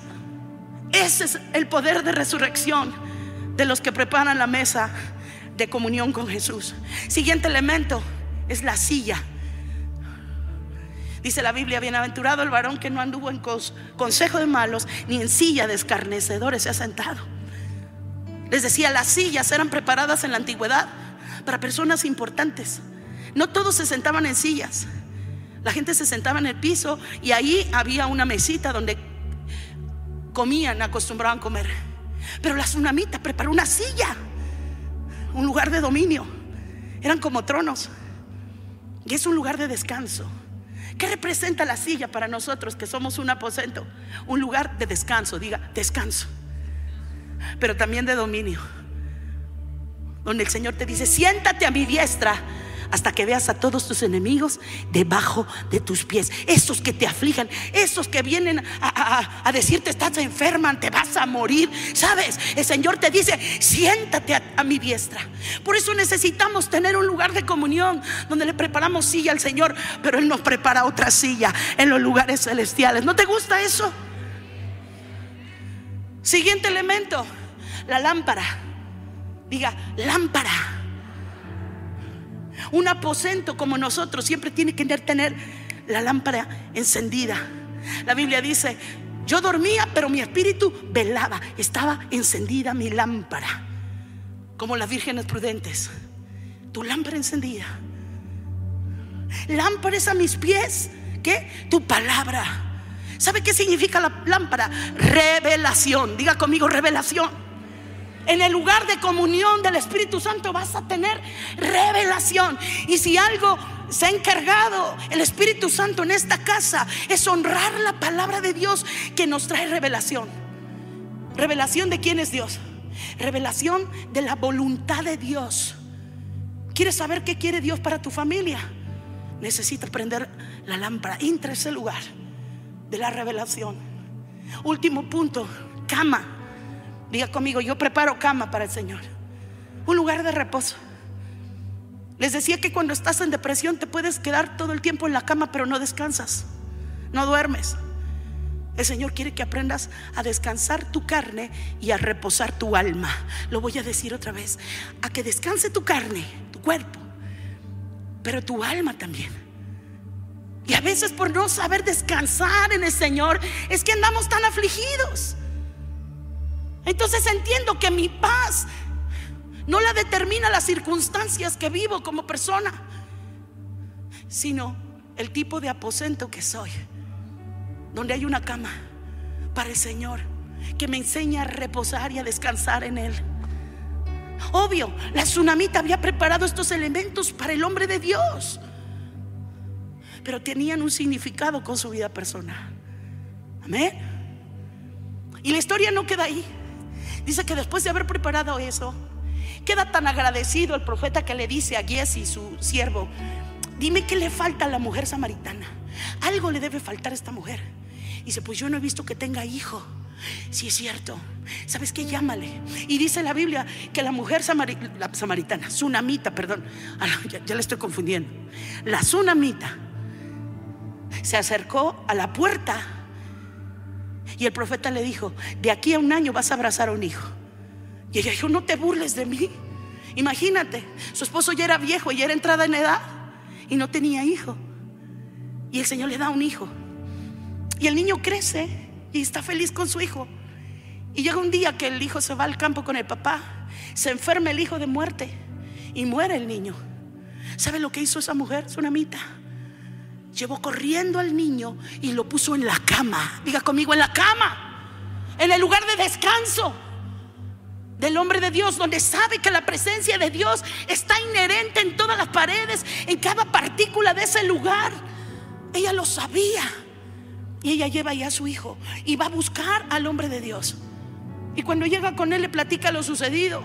Ese es el poder de resurrección de los que preparan la mesa de comunión con Jesús. Siguiente elemento es la silla. Dice la Biblia, bienaventurado el varón que no anduvo en consejo de malos, ni en silla de escarnecedores se ha sentado. Les decía, las sillas eran preparadas en la antigüedad para personas importantes. No todos se sentaban en sillas. La gente se sentaba en el piso y ahí había una mesita donde comían, acostumbraban comer. Pero la tsunamita preparó una silla, un lugar de dominio. Eran como tronos. Y es un lugar de descanso. ¿Qué representa la silla para nosotros que somos un aposento? Un lugar de descanso, diga, descanso. Pero también de dominio. Donde el Señor te dice, siéntate a mi diestra hasta que veas a todos tus enemigos debajo de tus pies. Esos que te aflijan, esos que vienen a, a- a decirte estás enferma, te vas a morir. ¿Sabes? El Señor te dice, siéntate a, a mi diestra. Por eso necesitamos tener un lugar de comunión donde le preparamos silla al Señor, pero Él nos prepara otra silla en los lugares celestiales. ¿No te gusta eso? Siguiente elemento, la lámpara. Diga, lámpara. Un aposento como nosotros siempre tiene que tener la lámpara encendida. La Biblia dice, yo dormía, pero mi espíritu velaba. Estaba encendida mi lámpara. Como las vírgenes prudentes. Tu lámpara encendida. Lámpara es a mis pies. ¿Qué? Tu palabra. ¿Sabe qué significa la lámpara? Revelación. Diga conmigo revelación. En el lugar de comunión del Espíritu Santo vas a tener revelación. Y si algo se ha encargado el Espíritu Santo en esta casa es honrar la palabra de Dios que nos trae revelación. Revelación de quién es Dios. Revelación de la voluntad de Dios. ¿Quieres saber qué quiere Dios para tu familia? Necesitas prender la lámpara. Entra ese lugar de la revelación. Último punto, cama. Diga conmigo, yo preparo cama para el Señor. Un lugar de reposo. Les decía que cuando estás en depresión te puedes quedar todo el tiempo en la cama, pero no descansas, no duermes. El Señor quiere que aprendas a descansar tu carne y a reposar tu alma. Lo voy a decir otra vez. A que descanse tu carne, tu cuerpo, pero tu alma también. Y a veces por no saber descansar en el Señor es que andamos tan afligidos. Entonces entiendo que mi paz No la determina las circunstancias que vivo como persona, sino el tipo de aposento que soy, donde hay una cama para el Señor que me enseña a reposar y a descansar en Él. Obvio, la tsunamita había preparado estos elementos para el hombre de Dios, pero tenían un significado con su vida personal. Amén. Y la historia no queda ahí. Dice que después de haber preparado eso, queda tan agradecido el profeta que le dice a Giesi, su siervo, dime qué le falta a la mujer samaritana. Algo le debe faltar a esta mujer. Dice, pues yo no he visto que tenga hijo. Si es cierto, ¿sabes qué? Llámale. Y dice la Biblia que la mujer la samaritana, tsunamita, perdón, ah, ya, le estoy confundiendo. La tsunamita se acercó a la puerta y el profeta le dijo, de aquí a un año vas a abrazar a un hijo. Y ella dijo, no te burles de mí. Imagínate, su esposo ya era viejo y era entrada en edad y no tenía hijo. Y el Señor le da un hijo. Y el niño crece y está feliz con su hijo. Y llega un día que el hijo se va al campo con el papá, se enferma el hijo de muerte y muere el niño. ¿Sabe lo que hizo esa mujer, Tsunamita? Llevó corriendo al niño y lo puso en la cama. Diga conmigo, en la cama. En el lugar de descanso del hombre de Dios, donde sabe que la presencia de Dios está inherente en todas las paredes, en cada partícula de ese lugar. Ella lo sabía. Y ella lleva ya a su hijo y va a buscar al hombre de Dios. Y cuando llega con él le platica lo sucedido.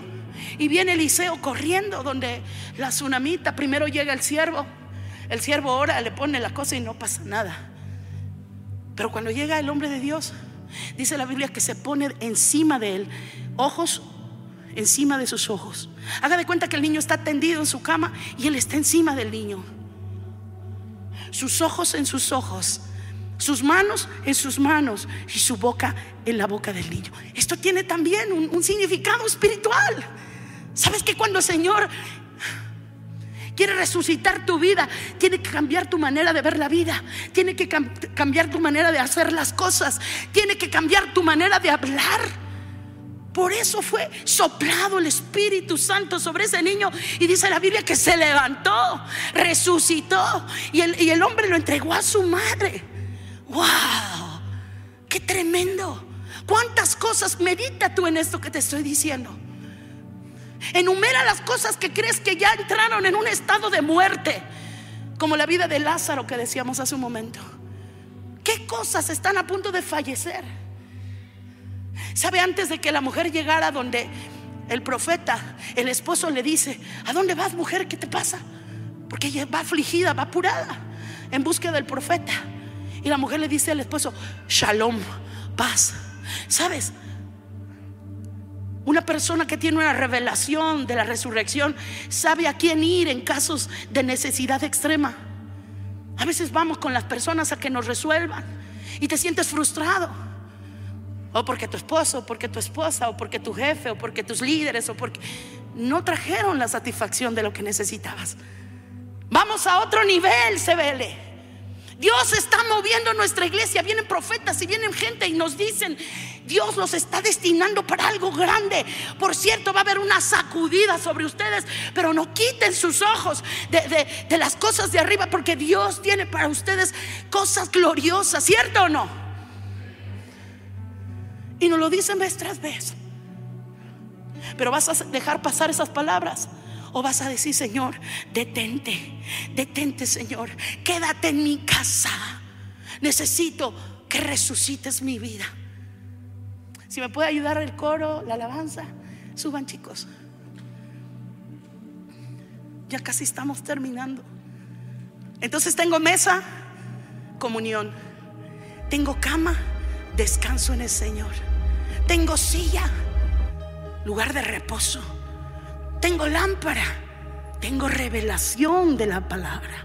Y viene Eliseo corriendo donde la tsunamita, primero llega el siervo. El siervo ora, le pone la cosa y no pasa nada. Pero cuando llega el hombre de Dios, dice la Biblia que se pone encima de él, ojos encima de sus ojos. Haga de cuenta que el niño está tendido en su cama y él está encima del niño. Sus ojos en sus ojos, sus manos en sus manos y su boca en la boca del niño. Esto tiene también un, significado espiritual. ¿Sabes que cuando el Señor quiere resucitar tu vida, tiene que cambiar tu manera de ver la vida, tiene que cambiar tu manera de hacer las cosas, tiene que cambiar tu manera de hablar. Por eso fue soplado el Espíritu Santo sobre ese niño. Y dice la Biblia que se levantó, resucitó. Y el, hombre lo entregó a su madre. ¡Wow! ¡Qué tremendo! ¿Cuántas cosas medita tú en esto que te estoy diciendo? Enumera las cosas que crees que ya entraron en un estado de muerte, como la vida de Lázaro que decíamos hace un momento. ¿Qué cosas están a punto de fallecer? ¿Sabe? Antes de que la mujer llegara donde el profeta, el esposo le dice, ¿a dónde vas mujer? ¿Qué te pasa? Porque ella va afligida, va apurada en búsqueda del profeta. Y la mujer le dice al esposo, shalom, paz. ¿Sabes? Una persona que tiene una revelación de la resurrección sabe a quién ir en casos de necesidad extrema. A veces vamos con las personas a que nos resuelvan y te sientes frustrado. O porque tu esposo, o porque tu esposa, o porque tu jefe, o porque tus líderes, o porque no trajeron la satisfacción de lo que necesitabas. Vamos a otro nivel, vele. Dios está moviendo nuestra iglesia. Vienen profetas y vienen gente y nos dicen, Dios los está destinando para algo grande. Por cierto, va a haber una sacudida sobre ustedes, pero no quiten sus ojos de, de las cosas de arriba, porque Dios tiene para ustedes cosas gloriosas, ¿cierto o no? Y nos lo dicen vez tras vez. Pero vas a dejar pasar esas palabras. O vas a decir, Señor, detente, detente, Señor, quédate en mi casa. Necesito que resucites mi vida. Si me puede ayudar el coro, la alabanza, suban chicos. Ya casi estamos terminando. Entonces tengo mesa, comunión. Tengo cama, descanso en el Señor. Tengo silla, lugar de reposo. Tengo lámpara. Tengo revelación de la palabra.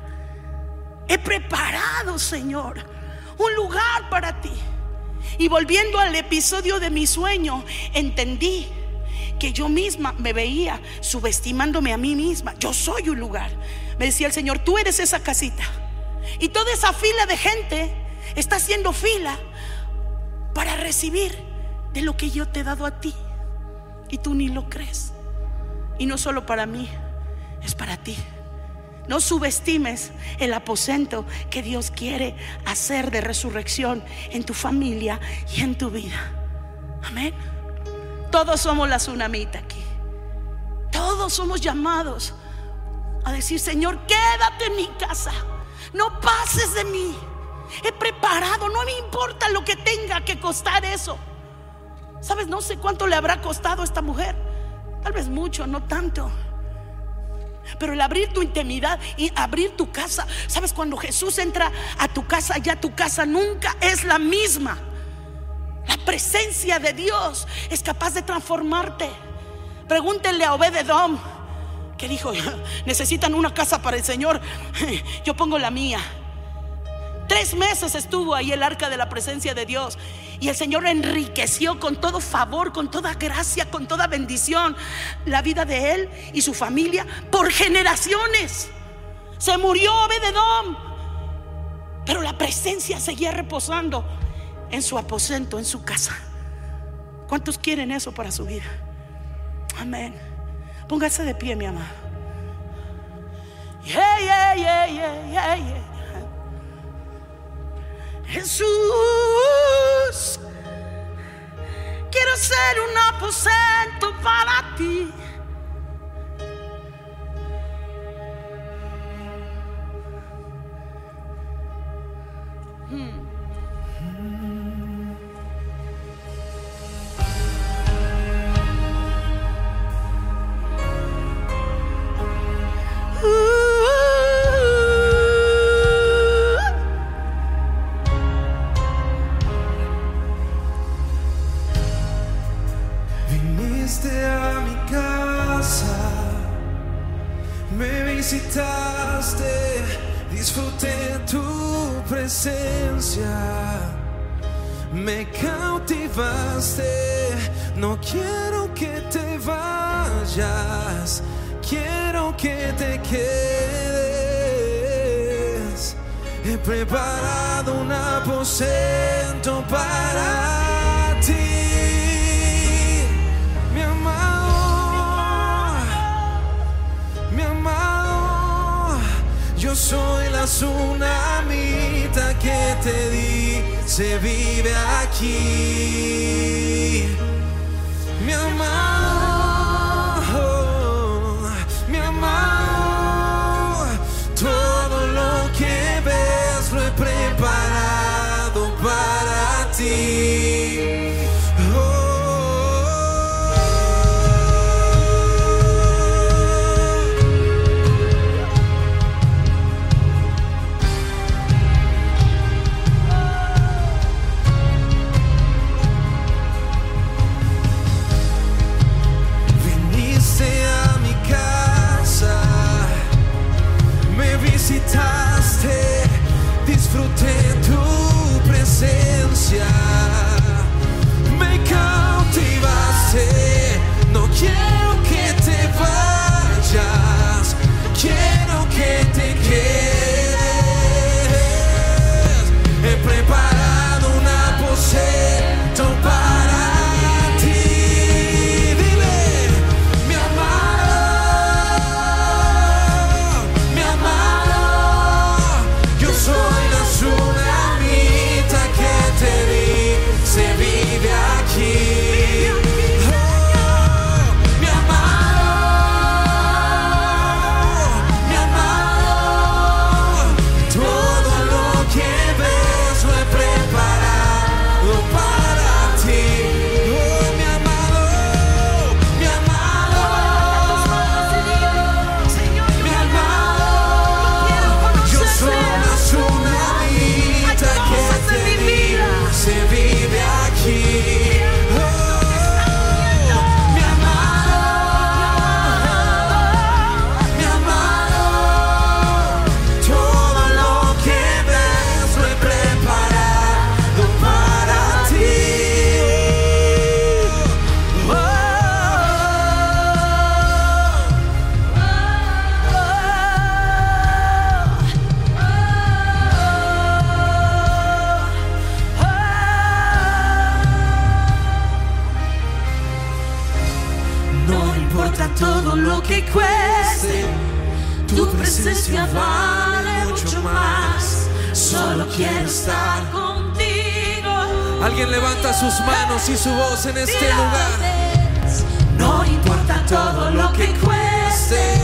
He preparado, Señor, un lugar para ti. Y volviendo al episodio de mi sueño, entendí que yo misma me veía subestimándome a mí misma. Yo soy un lugar. Me decía el Señor, tú eres esa casita. Y toda esa fila de gente está haciendo fila para recibir de lo que yo te he dado a ti. Y tú ni lo crees. Y no solo para mí, es para ti. No subestimes el aposento que Dios quiere hacer de resurrección en tu familia y en tu vida. Amén. Todos somos la tsunamita aquí. Todos somos llamados a decir, Señor, quédate en mi casa. No pases de mí. He preparado, no me importa lo que tenga que costar eso. ¿Sabes? No sé cuánto le habrá costado a esta mujer. Tal vez mucho, no tanto. Pero el abrir tu intimidad y abrir tu casa, ¿sabes? Cuando Jesús entra a tu casa, ya tu casa nunca es la misma. La presencia de Dios es capaz de transformarte. Pregúntenle a Obededom que dijo, necesitan una casa para el Señor, yo pongo la mía. Tres meses estuvo ahí el arca de la presencia de Dios. Y el Señor enriqueció con todo favor, con toda gracia, con toda bendición la vida de él y su familia por generaciones. Se murió Obededom, pero la presencia seguía reposando en su aposento, en su casa. ¿Cuántos quieren eso para su vida? Amén. Póngase de pie, mi amado. Jesús, quiero ser un aposento para ti. visitaste, disfruté tu presencia, me cautivaste, no quiero que te vayas, quiero que te quedes, quiero estar contigo. Alguien levanta sus manos y su voz en este lugar. No importa todo lo que cueste.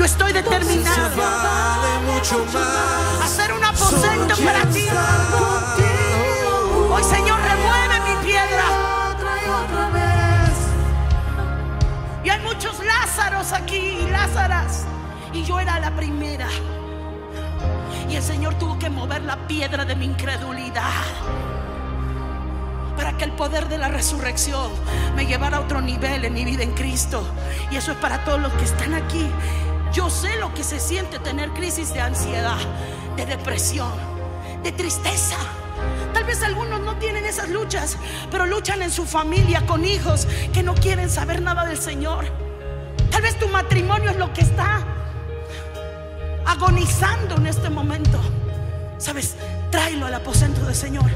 Yo estoy determinado a hacer un aposento para ti. Hoy, Señor, remueve mi piedra. Y hay muchos Lázaros aquí, Lázaras. Y yo era la primera. Y el Señor tuvo que mover la piedra de mi incredulidad. Para que el poder de la resurrección me llevara a otro nivel en mi vida en Cristo. Y eso es para todos los que están aquí. Yo sé lo que se siente tener crisis de ansiedad, de depresión, de tristeza. Tal vez algunos no tienen esas luchas, pero luchan en su familia con hijos que no quieren saber nada del Señor. Tal vez tu matrimonio es lo que está agonizando en este momento. Sabes, tráelo al aposento del Señor.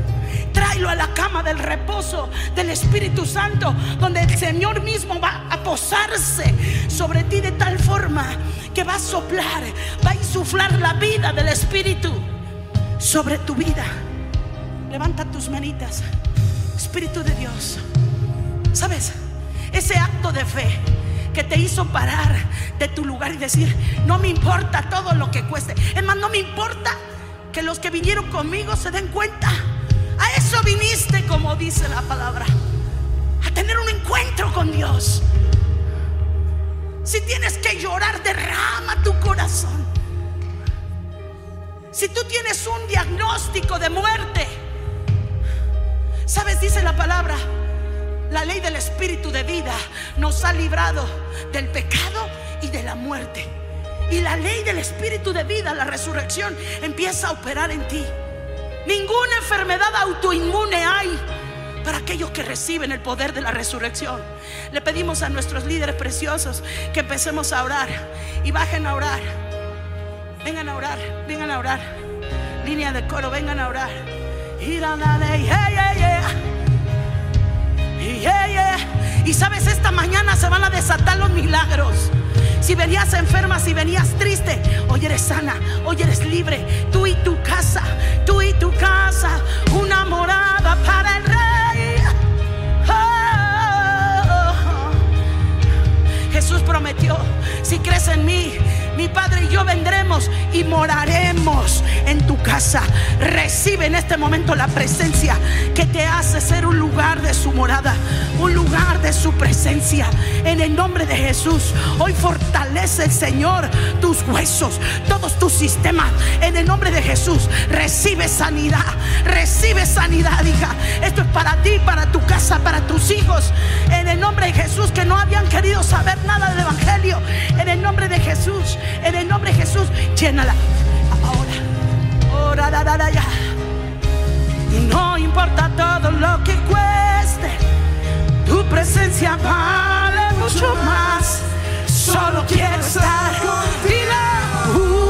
Tráelo a la cama del reposo del Espíritu Santo, donde el Señor mismo va a posarse sobre ti de tal forma que va a soplar, va a insuflar la vida del Espíritu sobre tu vida. Levanta tus manitas, Espíritu de Dios. ¿Sabes? Ese acto de fe que te hizo parar de tu lugar y decir, no me importa todo lo que cueste. Es no me importa que los que vinieron conmigo se den cuenta. A eso viniste, como dice la palabra. A tener un encuentro con Dios. Si tienes que llorar, derrama tu corazón. Si tú tienes un diagnóstico de muerte, ¿sabes? Dice la palabra. La ley del espíritu de vida nos ha librado del pecado y de la muerte. Y la ley del espíritu de vida, la resurrección, empieza a operar en ti. Ninguna enfermedad autoinmune hay para aquellos que reciben el poder de la resurrección. Le pedimos a nuestros líderes preciosos que empecemos a orar y bajen a orar. Vengan a orar, vengan a orar. Línea de coro, vengan a orar. Y la, yeah. Y sabes, esta mañana se van a desatar los milagros. Si venías enferma, si venías triste, hoy eres sana, hoy eres libre. Tú y tu casa, tú y tu casa, una morada para el rey. Oh. Jesús prometió, si crees en mí, mi Padre y yo vendremos y moraremos en tu casa. Recibe en este momento la presencia que te hace ser un lugar de su morada, un lugar de su presencia. En el nombre de Jesús, hoy fortalece el Señor tus huesos, todos tus sistemas. En el nombre de Jesús, recibe sanidad, recibe sanidad, hija. Esto es para ti, para tu casa, para tus hijos. En el nombre de Jesús, que no habían querido saber nada del Evangelio. En el nombre de Jesús, en el nombre de Jesús, llénala. Ahora, ora, da, da, da, ya. Y no importa todo lo que cueste, tu presencia vale mucho más. Solo quiero estar contigo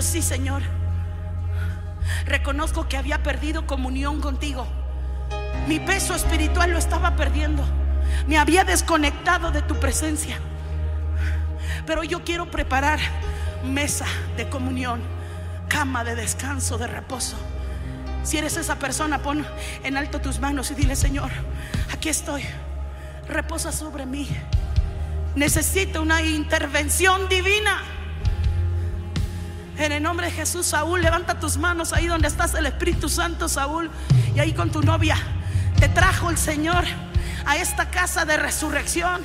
sí, Señor. Reconozco que había perdido comunión contigo. Mi peso espiritual lo estaba perdiendo. Me había desconectado de tu presencia. Pero yo quiero preparar mesa de comunión, cama de descanso, de reposo. Si eres esa persona, pon en alto tus manos y dile, Señor, aquí estoy. Reposa sobre mí. Necesito una intervención divina. En el nombre de Jesús, Saúl, levanta tus manos ahí donde estás el Espíritu Santo, Saúl, y ahí con tu novia. Te trajo el Señor a esta casa de resurrección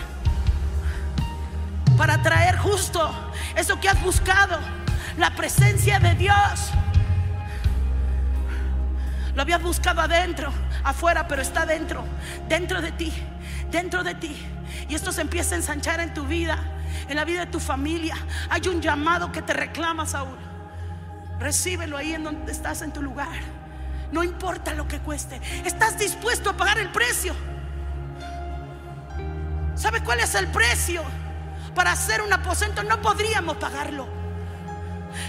para traer justo eso que has buscado, la presencia de Dios. Lo habías buscado adentro, afuera, pero está dentro, dentro de ti, dentro de ti. Y esto se empieza a ensanchar en tu vida, en la vida de tu familia. Hay un llamado que te reclama, Saúl. Recíbelo ahí en donde estás en tu lugar. No importa lo que cueste. Estás dispuesto a pagar el precio. ¿Sabe cuál es el precio? Para hacer un aposento no podríamos pagarlo.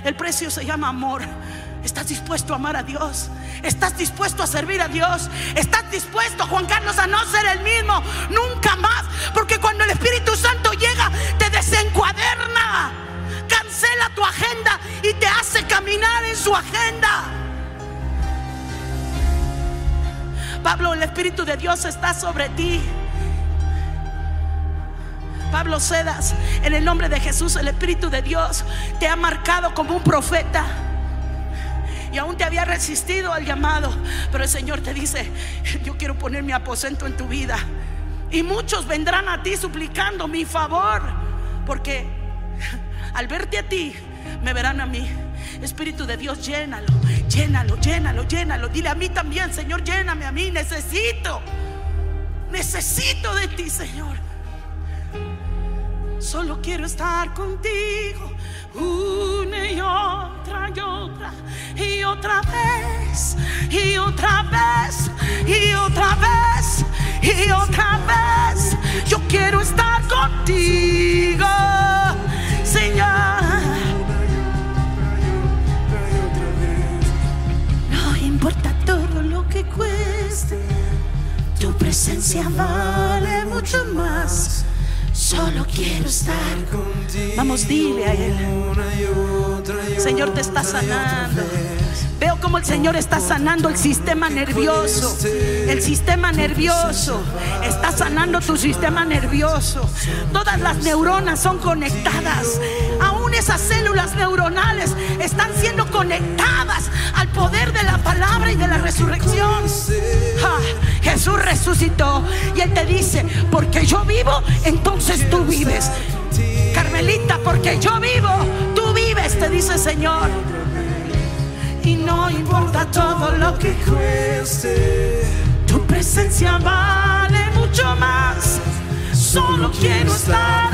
El precio se llama amor. ¿Estás dispuesto a amar a Dios? ¿Estás dispuesto a servir a Dios? ¿Estás dispuesto, Juan Carlos, a no ser el mismo nunca más? Porque cuando el Espíritu Santo llega, te desencuaderna, cancela tu agenda y te hace caminar en su agenda. Pablo, el Espíritu de Dios está sobre ti. Pablo Cedas, en el nombre de Jesús, el Espíritu de Dios te ha marcado como un profeta. Y aún te había resistido al llamado. Pero el Señor te dice, yo quiero poner mi aposento en tu vida. Y muchos vendrán a ti suplicando mi favor. Porque al verte a ti, me verán a mí. Espíritu de Dios, llénalo, llénalo, llénalo, llénalo. Dile a mí también, Señor, lléname a mí. Necesito, necesito de ti, Señor. Solo quiero estar contigo una y otra y otra y otra vez y otra vez y otra vez y otra vez. Yo quiero estar contigo, Señor. No importa todo lo que cueste, tu presencia vale mucho más. Solo quiero estar. Vamos, dile a Él. Señor te está sanando. Veo como el Señor está sanando el sistema nervioso. El sistema nervioso. Está sanando tu sistema nervioso. Todas las neuronas son conectadas. Esas células neuronales están siendo conectadas al poder de la palabra y de la resurrección. Ah, Jesús resucitó y Él te dice, porque yo vivo, entonces tú vives. Carmelita, porque yo vivo, tú vives, te dice el Señor. Y no importa todo lo que cueste. tu presencia vale mucho más. Solo quiero estar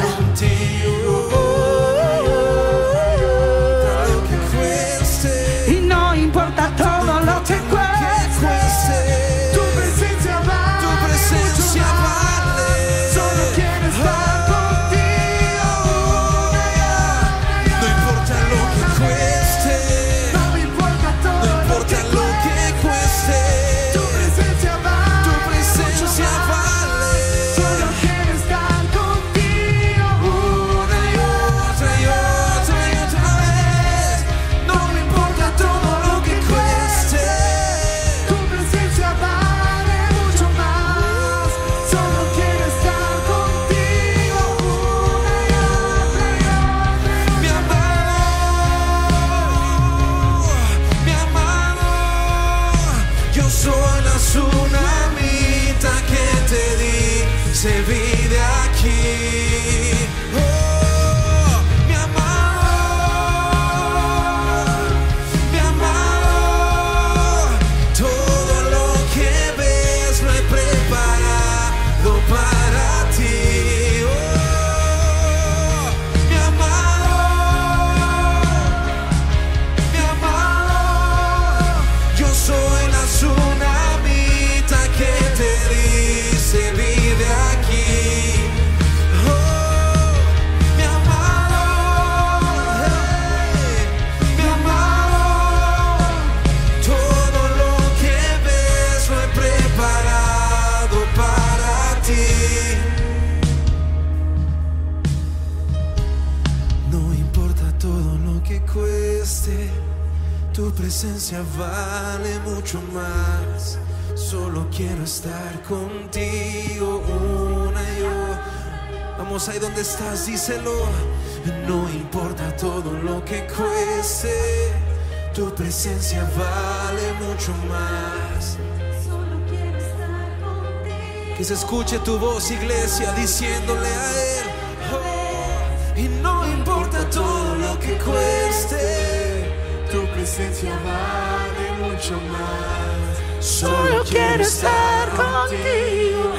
Que se escuche tu voz, iglesia, diciéndole a Él. "Oh", y no importa todo lo que cueste, Tu presencia vale mucho más. Solo quiero estar contigo.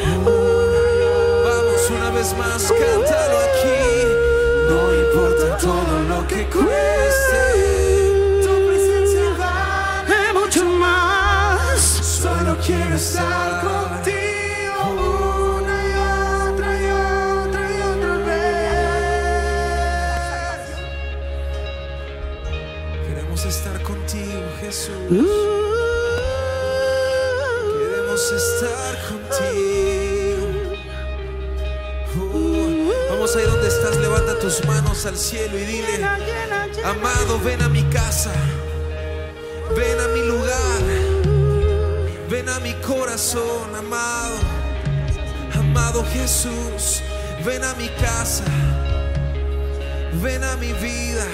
Vamos una vez más, cántalo aquí. No importa todo lo que cueste, Tu presencia vale De mucho más. Solo quiero estar contigo Queremos estar contigo. Oh, vamos ahí donde estás, levanta tus manos al cielo y dile, amado, ven a mi casa, ven a mi lugar, ven a mi corazón, amado, amado Jesús, ven a mi casa, ven a mi vida,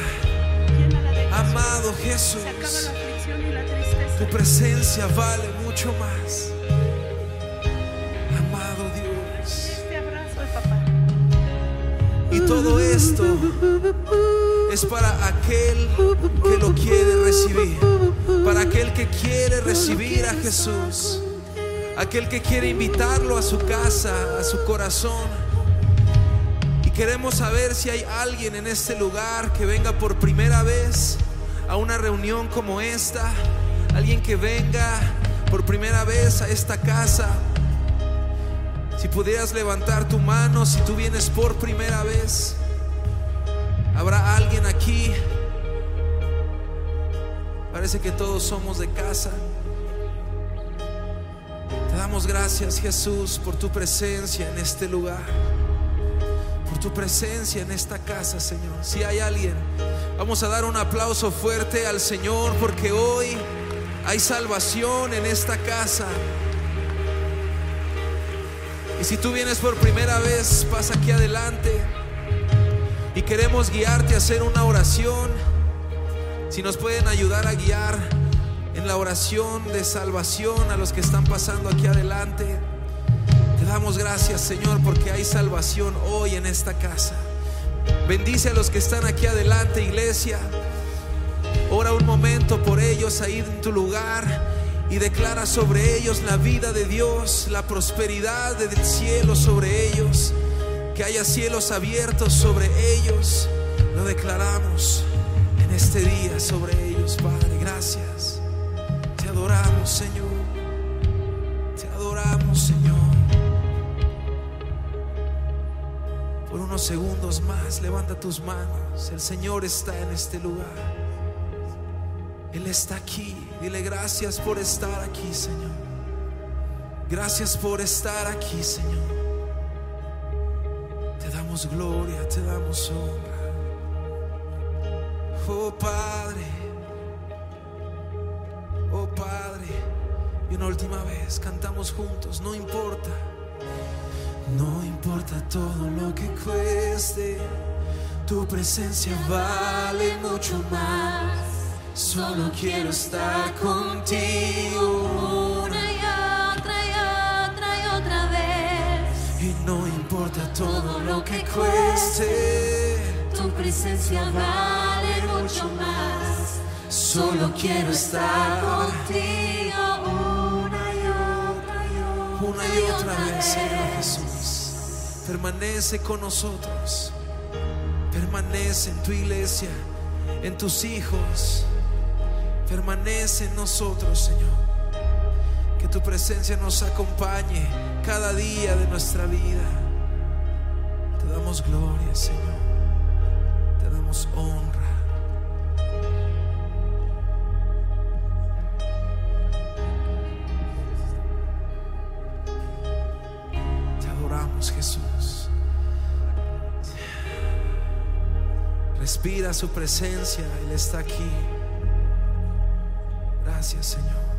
amado Jesús. La Tu presencia vale mucho más. Amado Dios. Te abrazo, papá. Y todo esto es para aquel que lo quiere recibir. Para aquel que quiere recibir a Jesús. Aquel que quiere invitarlo a su casa, a su corazón. Y queremos saber si hay alguien en este lugar que venga por primera vez a una reunión como esta. Alguien que venga por primera vez a esta casa. Si pudieras levantar tu mano, si tú vienes por primera vez, habrá alguien aquí. Parece que todos somos de casa. Te damos gracias, Jesús, por tu presencia en este lugar, por tu presencia en esta casa, Señor. Si hay alguien, vamos a dar un aplauso fuerte al Señor, porque hoy hay salvación en esta casa. Y si tú vienes por primera vez, pasa aquí adelante. Y queremos guiarte a hacer una oración. Si nos pueden ayudar a guiar en la oración de salvación a los que están pasando aquí adelante. Te damos gracias, Señor, porque hay salvación hoy en esta casa. Bendice a los que están aquí adelante, iglesia. Ora un momento por ellos ahí en tu lugar y declara sobre ellos la vida de Dios, la prosperidad del cielo sobre ellos. Que haya cielos abiertos sobre ellos. Lo declaramos en este día sobre ellos, Padre. Gracias. Te adoramos, Señor. Te adoramos, Señor. Unos segundos más, levanta tus manos. El Señor está en este lugar. Él está aquí. Dile gracias por estar aquí, Señor. Gracias por estar aquí, Señor. Te damos gloria, te damos honra. Oh Padre, oh Padre. Y una última vez cantamos juntos, no importa. No importa todo lo que cueste, tu presencia vale mucho más. Solo quiero estar contigo Una y otra y otra y otra vez. y no importa todo lo que cueste. Tu presencia vale mucho más. Solo quiero estar contigo una y otra vez, Señor Jesús. Permanece con nosotros. Permanece en tu iglesia, en tus hijos. Permanece en nosotros, Señor. Que tu presencia nos acompañe cada día de nuestra vida. Te damos gloria, Señor. Te damos honra. Respira su presencia, Él está aquí. Gracias, Señor.